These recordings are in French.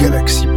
Galaxy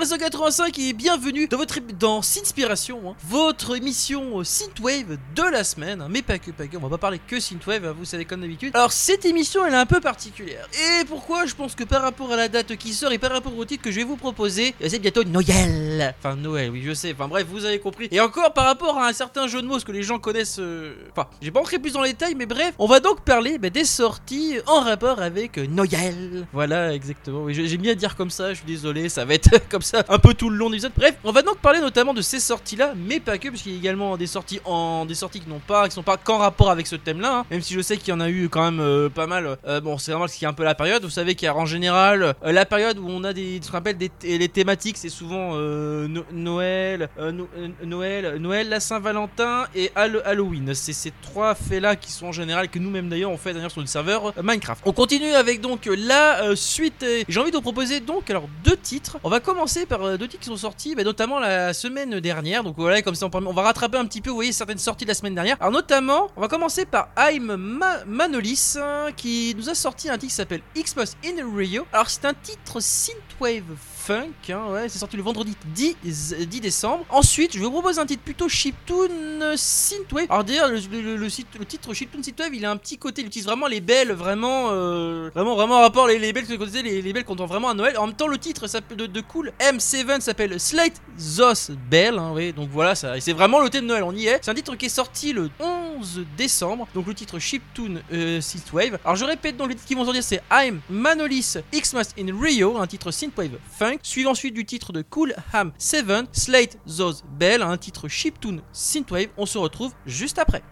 Réseau85 et bienvenue dans votre dans Sinspiration, hein. votre émission euh, Synthwave de la semaine, hein. mais pas que, pas que, on va pas parler que Synthwave, hein, vous savez comme d'habitude. Alors cette émission elle est un peu particulière, et pourquoi? Je pense que par rapport à la date qui sort et par rapport au titre que je vais vous proposer, euh, c'est bientôt Noël. Enfin Noël, oui je sais, enfin bref, vous avez compris. Et encore par rapport à un certain jeu de mots, ce que les gens connaissent, euh, enfin, j'ai pas entré plus dans les détails, mais bref, on va donc parler bah, des sorties en rapport avec Noël. Voilà, exactement, oui, j'aime bien dire comme ça, je suis désolé, ça va être comme ça un peu tout le long de l'épisode. Bref, on va donc parler notamment de ces sorties-là, mais pas que, parce qu'il y a également des sorties en des sorties qui n'ont pas, qui sont pas qu'en rapport avec ce thème-là. hein. Même si je sais qu'il y en a eu quand même euh, pas mal. Euh, bon, c'est normal ce qui est un peu la période. Vous savez qu'il y a en général euh, la période où on a des, ce qu'on appelle des les thématiques, c'est souvent No- Noël, No- Noël, Noël, la Saint-Valentin et Hall- Halloween. C'est ces trois faits-là qui sont en général que nous-mêmes d'ailleurs on fait d'ailleurs sur le serveur Minecraft. On continue avec donc la suite. J'ai envie de vous proposer donc alors deux titres. On va commencer par euh, deux titres qui sont sortis, bah, notamment la semaine dernière. Donc voilà, comme ça on, va rattraper un petit peu, vous voyez, certaines sorties de la semaine dernière. Alors notamment, on va commencer par I'm Ma- Manolis hein, qui nous a sorti un titre qui s'appelle Xmas in Rio. Alors c'est un titre synthwave funk, hein, ouais, c'est sorti le vendredi 10, 10 décembre. Ensuite, je vous propose un titre plutôt chiptune synthwave. Alors d'ailleurs, le, titre chiptune synthwave, il a un petit côté, il utilise vraiment les belles, vraiment, euh, vraiment, vraiment en rapport les, les belles, que disait, les, les belles qu'on entend vraiment à Noël. En même temps, le titre s'appelle de, cool M7 s'appelle Slate Zos Bell, hein, oui, donc voilà, ça, c'est vraiment le thème de Noël, on y est. C'est un titre qui est sorti le 11 décembre, donc le titre chiptune euh, synthwave. Alors je répète donc les titres qui vont sortir, c'est I'm Manolis Xmas in Rio, un titre synthwave funk, suivi ensuite du titre de Cool Ham 7, Slate Those Bell, un titre chiptune synthwave. On se retrouve juste après.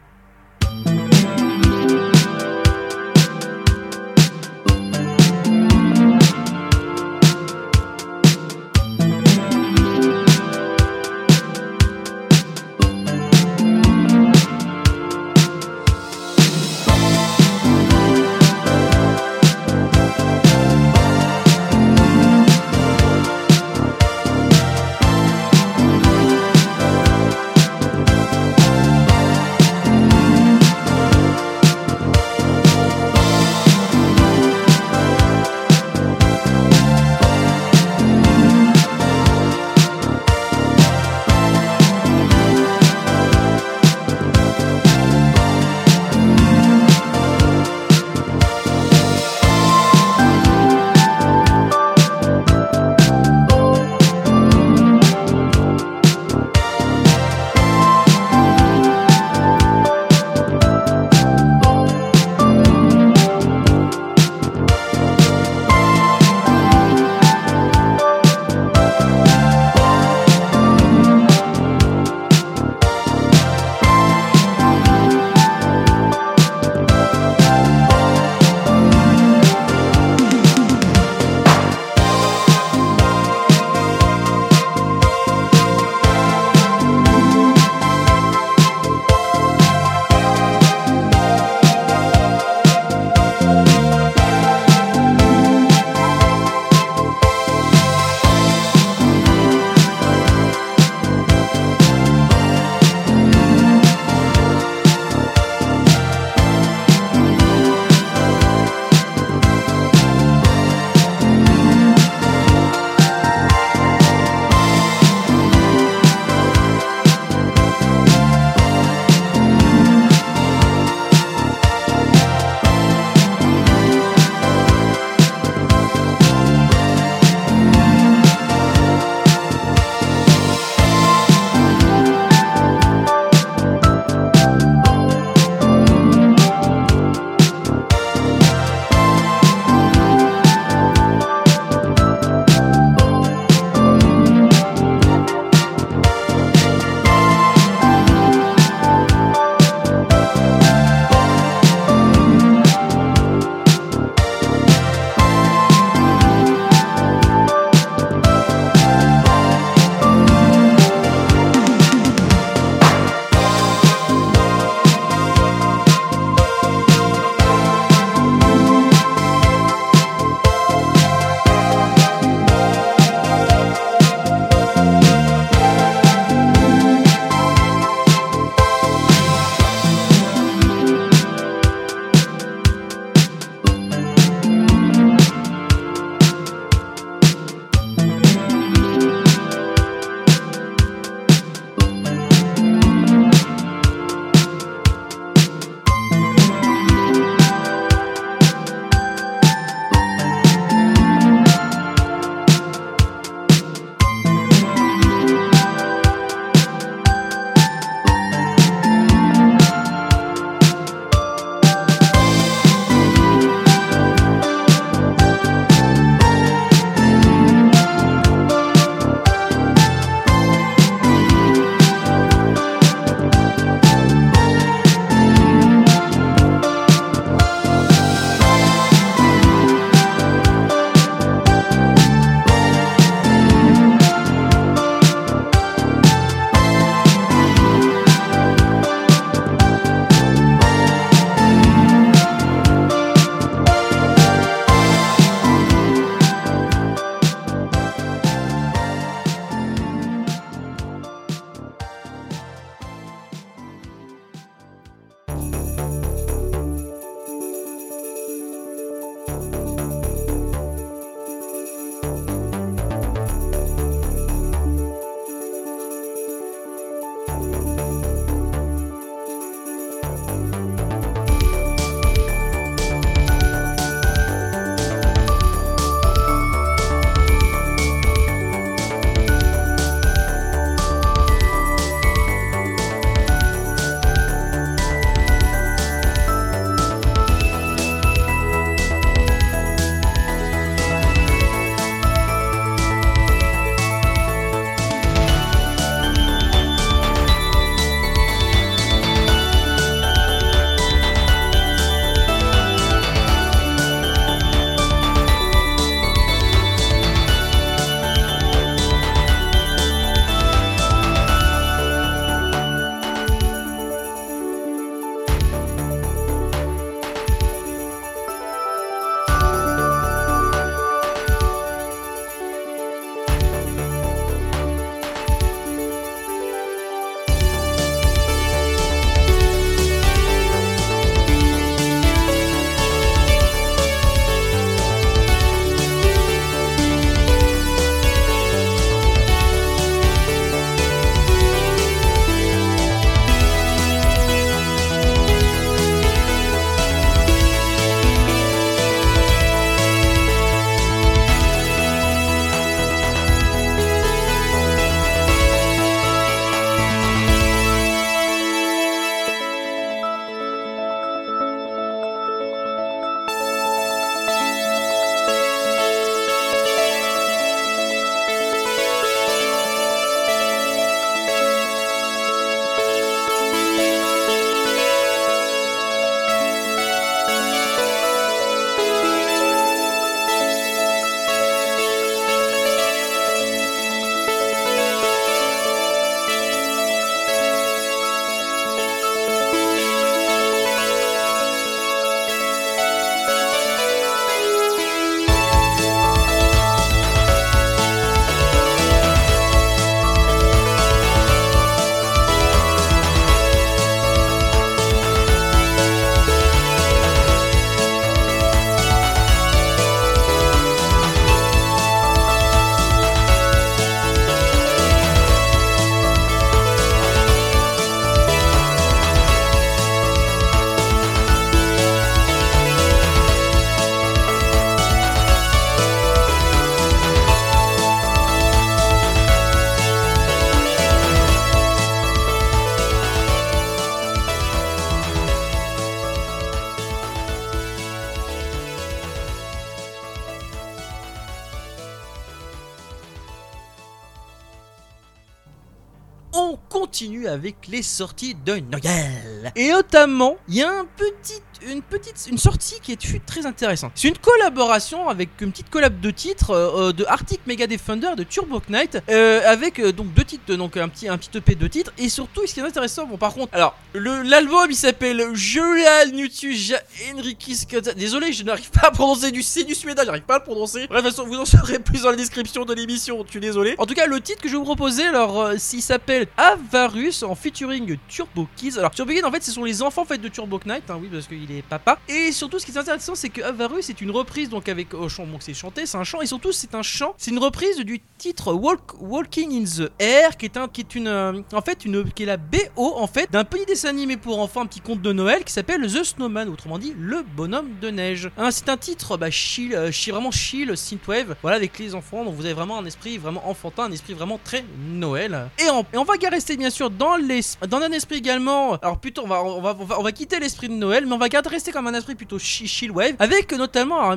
Les sorties de Noël. Et notamment, il y a un petit, une petite, une sortie qui est très intéressante. C'est une collaboration avec une petite collab de titres euh, de Arctic Mega Defender de Turbo Knight, euh, avec euh, donc deux titres, donc un petit, un petit EP de titres. Et surtout, ce qui est intéressant, bon par contre, alors l'album il s'appelle Julian Nutuja Enriquis. Désolé, je n'arrive pas à prononcer du C du suédois, j'arrive pas à le prononcer. De toute façon, vous en saurez plus dans la description de l'émission. Je suis désolé. En tout cas, le titre que je vais vous proposer, alors, euh, s'il s'appelle Avarus en featuring Turbo Kids. Alors, Turbo Kids, en fait, ce sont les enfants en fait de Turbo Knight, hein, oui, parce qu'il est papa. Et surtout, ce qui est intéressant, c'est que Avarus est une reprise, donc avec au chant, donc c'est chanté, c'est un chant, et surtout, c'est un chant, c'est une reprise du titre Walk, Walking in the Air, qui est un, qui est une, euh, en fait, une, qui est la BO en fait d'un petit dessin animé pour enfants, un petit conte de Noël qui s'appelle The Snowman, autrement dit le bonhomme de neige. Hein, c'est un titre, bah, chill, euh, chill, vraiment chill, synthwave, voilà, avec les enfants, donc vous avez vraiment un esprit vraiment enfantin, un esprit vraiment très Noël. Et, on, et on va rester bien sûr dans, les, dans un esprit également, alors plutôt, on va, on va, quitter l'esprit de Noël, mais on va garder rester comme un esprit plutôt chi- chill wave, avec notamment, alors,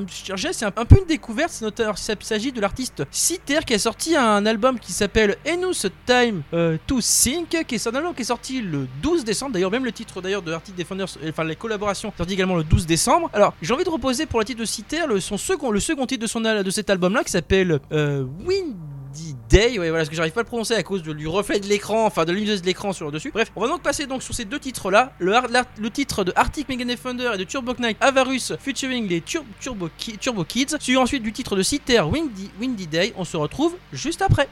c'est un, un peu une découverte, c'est notamment- il s'agit de l'artiste Citer qui a sorti un album qui s'appelle Enus Time euh, to Think, qui est un album qui est sorti le 12 décembre, d'ailleurs même le titre d'ailleurs de Arctic Defenders, euh, enfin les collaborations, sorti également le 12 décembre. Alors j'ai envie de reposer pour le titre de Citer le, second, le second titre de, son, de cet album là qui s'appelle euh, Windy Day, voilà, parce que j'arrive pas à le prononcer à cause du reflet de l'écran, enfin de l'lumineuse de l'écran sur le dessus. Bref, on va donc passer donc sur ces deux har- l'art- le titre de Arctic Mega Defender et de Turbo Knight Avarus featuring les Turbo Kids, suivi ensuite du titre de Citer Windy, Windy Day. On se retrouve juste après.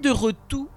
De retour.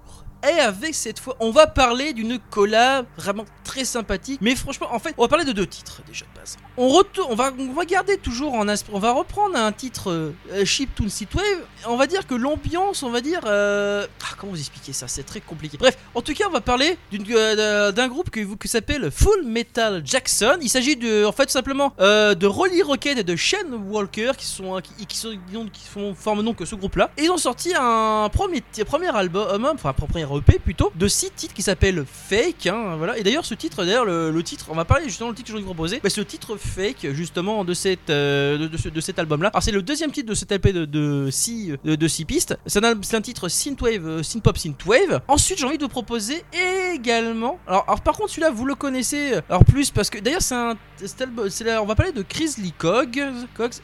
Et avec cette fois, on va parler d'une collab vraiment très sympathique. Mais franchement, en fait, on va parler de deux titres déjà de base. On retourne, on va, on garder toujours en on va reprendre un titre euh, Chiptune Synthwave. On va dire que l'ambiance, on va dire, euh, vous expliquer ça? C'est très compliqué. Bref, en tout cas, on va parler euh, d'un groupe que, qui s'appelle Full Metal Jackson. Il s'agit de, en fait, simplement euh, de Rolly Rocket et de Shane Walker qui sont, qui, qui sont, qui, font, forment donc ce groupe-là. Ils ont sorti un premier, premier album, enfin, un premier EP plutôt, de six titres qui s'appelle Fake. hein, voilà. Et d'ailleurs, ce titre, d'ailleurs, le, le titre, on va parler justement du titre que je vais vous proposer. Bah, ce titre Fake, justement, de, cette, euh, de, de ce- de cet album-là. Alors, c'est le deuxième titre de cet LP de, six, de, six pistes. C'est un, un titre Synthwave, Synthpop, Synthwave. Ensuite, j'ai envie de proposer également. Alors, par contre, celui-là, vous le connaissez. euh, Alors, plus parce que d'ailleurs, c'est un. on va parler de Chris Lee Cogs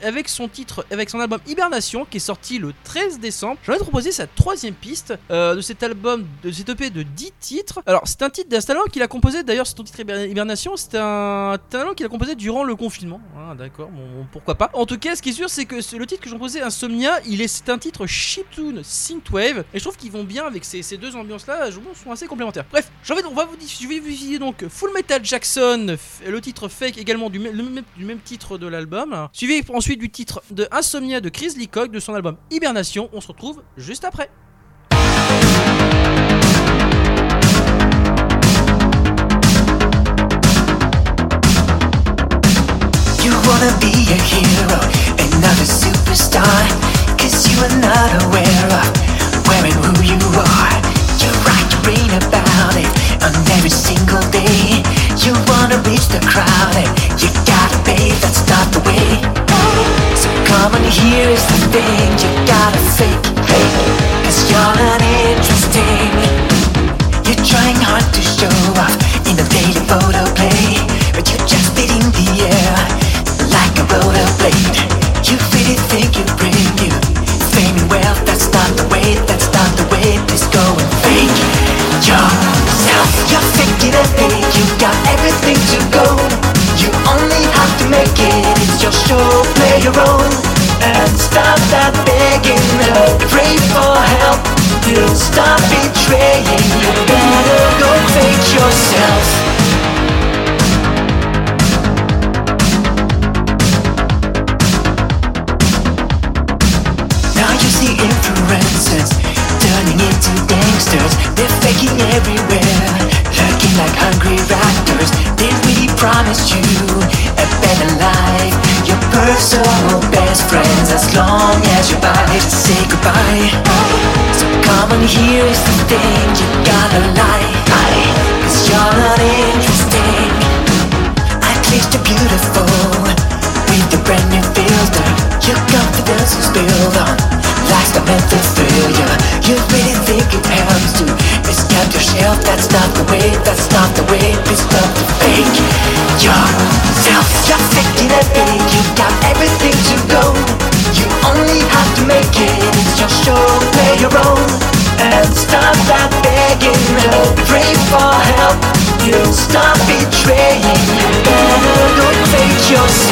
avec son titre, avec son album Hibernation qui est sorti le 13 décembre. J'ai envie de vous proposer sa troisième piste euh, de cet album, de cet EP de 10 titres. Alors, c'est un titre d'un talent qu'il a composé, d'ailleurs, c'est ton titre Hiber- Hibernation, c'est un talent qu'il a composé durant le confinement. Ah, d'accord, pourquoi pas. En tout cas, ce qui est sûr, c'est que le titre que j'ai composé, Insomnia, il est, c'est un titre chiptune synthwave, et je trouve qu'ils vont bien avec ces, ces deux ambiances-là, je sont assez complémentaires. Bref, envie de- on va vous, je vais vous donc Full Metal Jackson, le titre fake également du, même- du même titre de l'album, suivi ensuite du titre de Insomnia de Chris Leacock de son album Hibernation. On se retrouve juste après. And not a superstar wearing who you are. You write your brain about it on every single day. You wanna reach the crowd and you gotta pay, that's not the way. So come on, here's the thing you gotta fake Cause you're not interesting thing. You got everything to go. You only have to make it. It's your show. Play your own and stop that begging. Pray for help. You stop betraying. You better go fake yourself.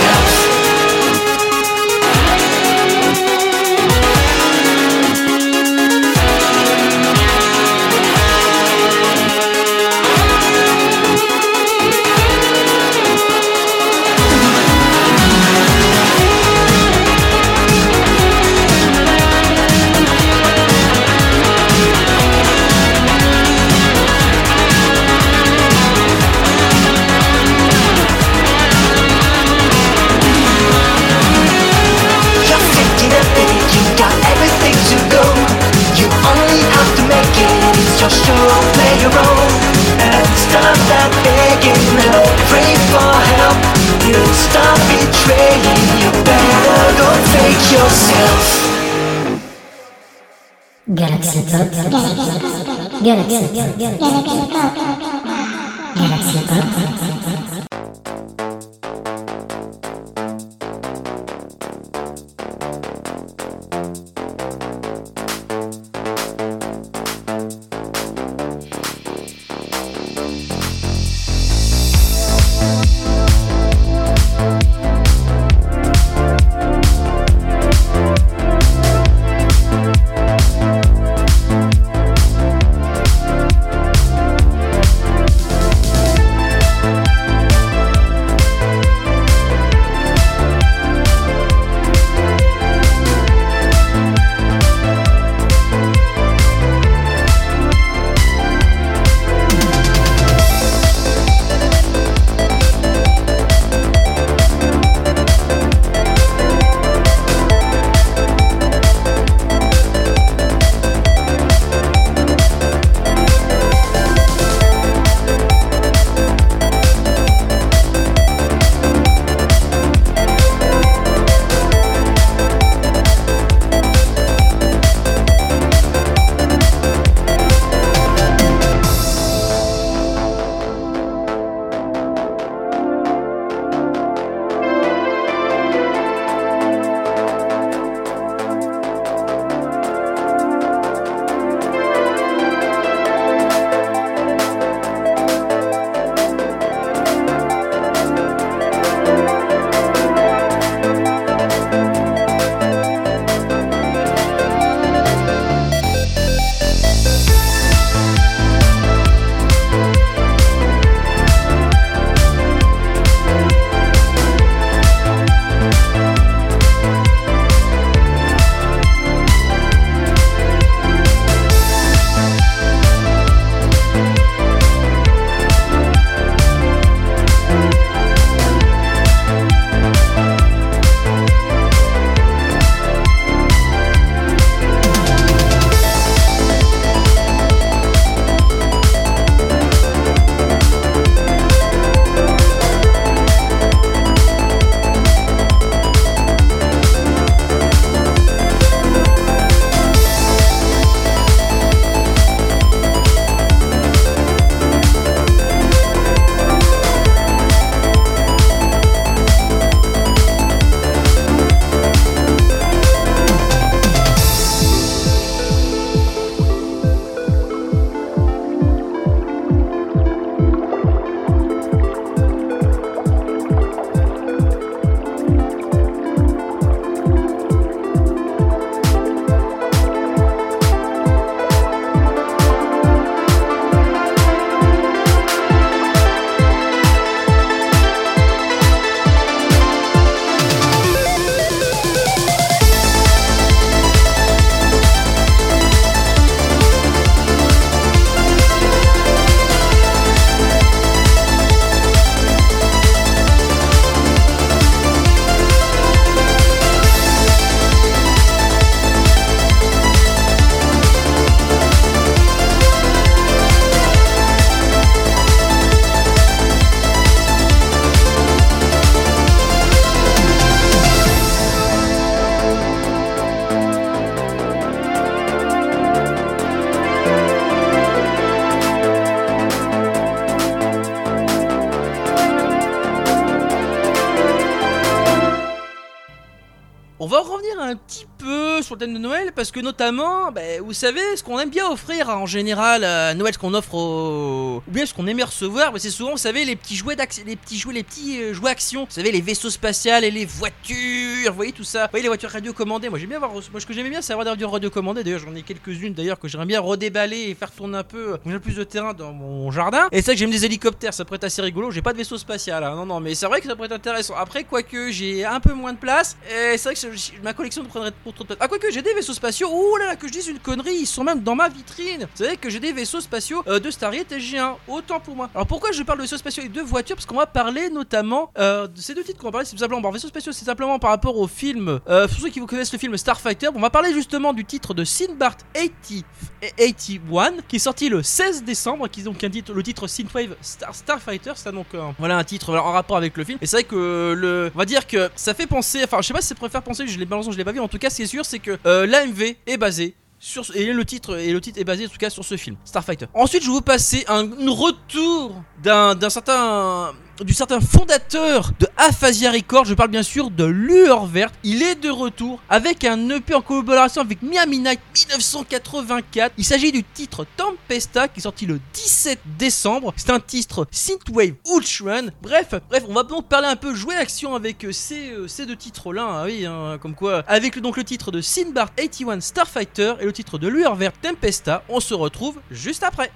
De Noël parce que notamment, bah, vous savez, ce qu'on aime bien offrir en général à Noël, ce qu'on offre au... ou bien ce qu'on aimait recevoir, bah, c'est souvent, vous savez, les petits jouets d'action, les petits jouets, les petits euh, jouets action. Vous savez, les vaisseaux spatials et les voitures, vous voyez tout ça. Vous voyez les voitures radiocommandées. Moi j'aime bien avoir, moi ce que j'aimais bien, c'est avoir des voitures radiocommandées. D'ailleurs, j'en ai quelques-unes d'ailleurs que j'aimerais bien redéballer et faire tourner un peu, euh, j'ai plus de terrain dans mon jardin. Et c'est vrai que j'aime des hélicoptères, ça pourrait être assez rigolo. J'ai pas de vaisseau spatial, hein. non non, mais c'est vrai que ça pourrait être intéressant. Après, quoique j'ai un peu moins de place, et c'est vrai que ma collection prendrait pour trop de place. Ah, quoique j'ai des vaisseaux spatiaux. Ouh là là, que je dise une connerie, ils sont même dans ma vitrine. Vous savez que j'ai des vaisseaux spatiaux euh, de Stargate SG1, autant pour moi. Alors pourquoi je parle de vaisseaux spatiaux et de voitures? Parce qu'on va parler notamment euh, de ces deux titres qu'on va parler, c'est simplement. Bon, vaisseaux spatiaux, c'est simplement par rapport au film. Euh, pour ceux qui vous connaissent le film Starfighter, on va parler justement du titre de Sinbart 80, 81 qui est sorti le 16 décembre, qui est donc un le titre Synthwave Star, Starfighter. C'est donc euh, voilà un titre en rapport avec le film. Et c'est vrai que le, on va dire que ça fait penser, enfin je sais pas si ça préfère penser, je l'ai balancé, je l'ai pas vu. En tout cas, ce qui est sûr, c'est que euh, est basé sur ce- et le titre et le titre est basé en tout cas sur ce film Starfighter. Ensuite, je vais vous passer un retour d'un d'un certain du certain fondateur de Aphasia Records, je parle bien sûr de Lueur Verte. Il est de retour avec un EP en collaboration avec Miami Night 1984. Il s'agit du titre Tempesta qui est sorti le 17 décembre. C'est un titre Synthwave Ultron. Bref, bref, on va donc parler un peu jouer action avec euh, ces, euh, ces deux titres-là. hein, oui, hein, comme quoi, avec donc le titre de Sinbart 81 Starfighter et le titre de Lueur Verte Tempesta. On se retrouve juste après.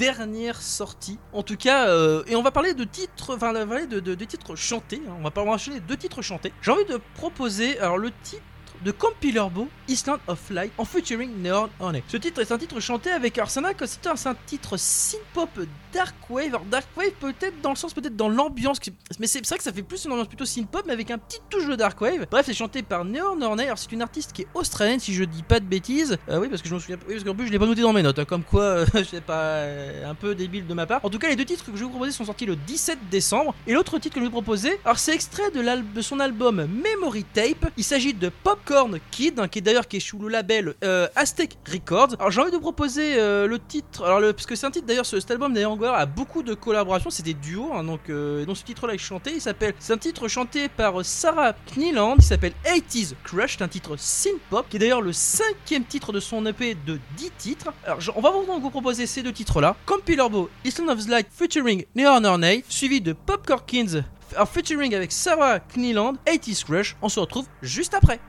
Dernières sorties. En tout cas, euh, et on va parler de titres, enfin, on va parler de, de- de titres chantés. hein. On va pas enchaîner deux titres chantés. J'ai envie de proposer, alors le titre de Compilerbo, Island of Light, en featuring Neon Honey. Ce titre est un titre chanté avec Arsena, c'est un, titre synth-pop dark wave. Alors dark wave peut-être dans le sens, peut-être dans l'ambiance, mais c'est vrai que ça fait plus une ambiance plutôt synth-pop, mais avec un petit touche de dark wave. Bref, c'est chanté par Neon Honey. Alors c'est une artiste qui est australienne, si je dis pas de bêtises. Euh, oui, parce que je me souviens, oui, parce qu'en plus je l'ai pas noté dans mes notes, hein, comme quoi, euh, je sais pas, euh, un peu débile de ma part. En tout cas, les deux titres que je vais vous proposer sont sortis le 17 décembre, et l'autre titre que je vais vous proposer, alors c'est extrait de, de son album Memory Tape. Il s'agit de Popcorn Kid, hein, qui est d'ailleurs qui est sous le label euh, Aztec Records. Alors j'ai envie de vous proposer euh, le titre, alors parce que c'est un titre d'ailleurs, ce- cet album d'ailleurs a beaucoup de collaborations, c'est des duos, hein, donc euh, ce titre-là est chanté. Il s'appelle, c'est un titre chanté par Sarah Kneeland, il s'appelle 80s Crush, un titre synth-pop, qui est d'ailleurs le cinquième titre de son EP de 10 titres. Alors on va donc vous proposer ces deux titres-là, Compilerbo, Island of Light featuring Neon Ornay, suivi de Popcorn en featuring avec Sarah Kneeland, 80s Crush. On se retrouve juste après.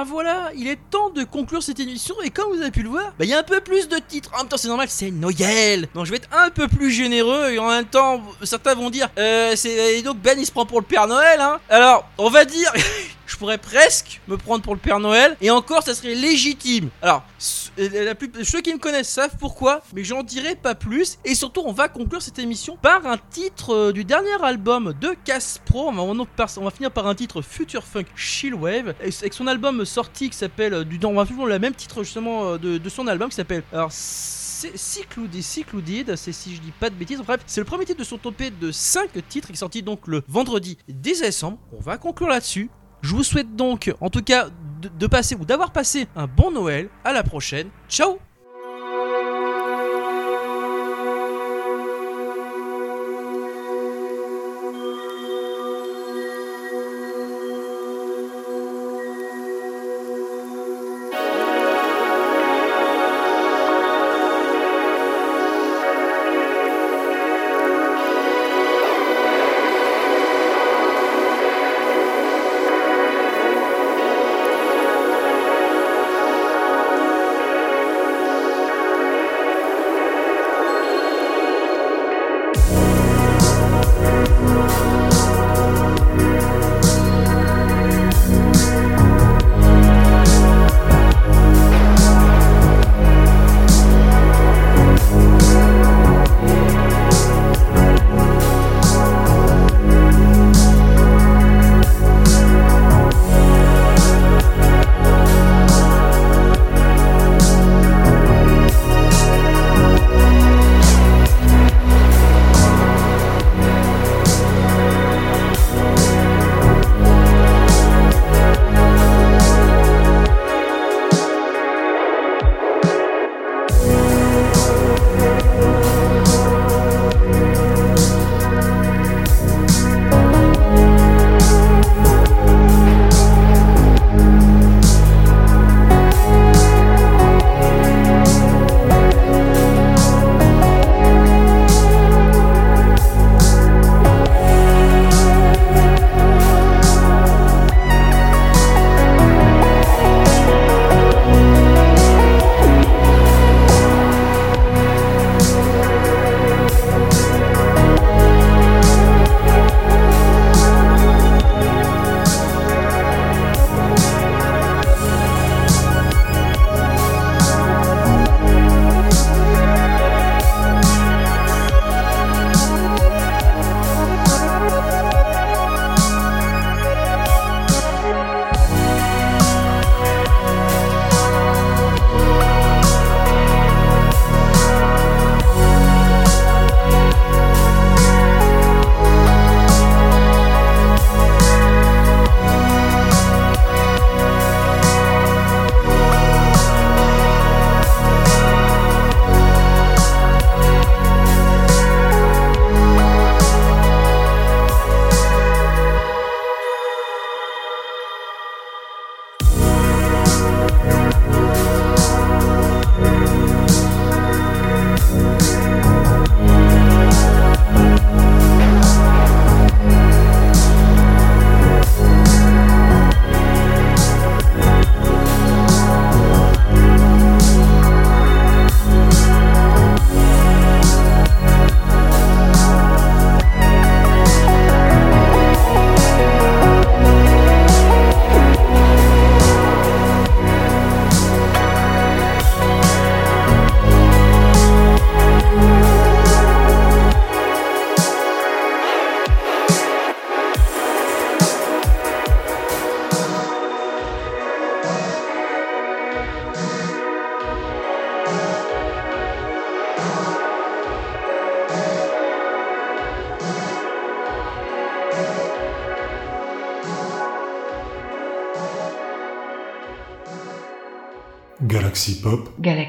Ben voilà, il est temps de conclure cette émission et comme vous avez pu le voir, bah, il y a un peu plus de titres. En même temps, c'est normal, c'est Noël. Donc je vais être un peu plus généreux et en même temps, certains vont dire, euh, c'est et donc Ben il se prend pour le Père Noël, hein. Alors, on va dire. Je pourrais presque me prendre pour le Père Noël et encore ça serait légitime. Alors, euh, ceux qui me connaissent savent pourquoi, mais j'en dirai pas plus. Et surtout, on va conclure cette émission par un titre euh, du dernier album de Caspro. On va, on va- finir par un titre Future Funk Chillwave avec son album sorti qui s'appelle euh, on va le même titre justement de, son album qui s'appelle alors Cycloudid, Cycloudid, c'est si je dis pas de bêtises. Bref, c'est le premier titre de son topé de 5 titres qui est sorti donc le vendredi 10 décembre. On va conclure là-dessus. Je vous souhaite donc, en tout cas, de, passer ou d'avoir passé un bon Noël. À la prochaine. Ciao Galaxy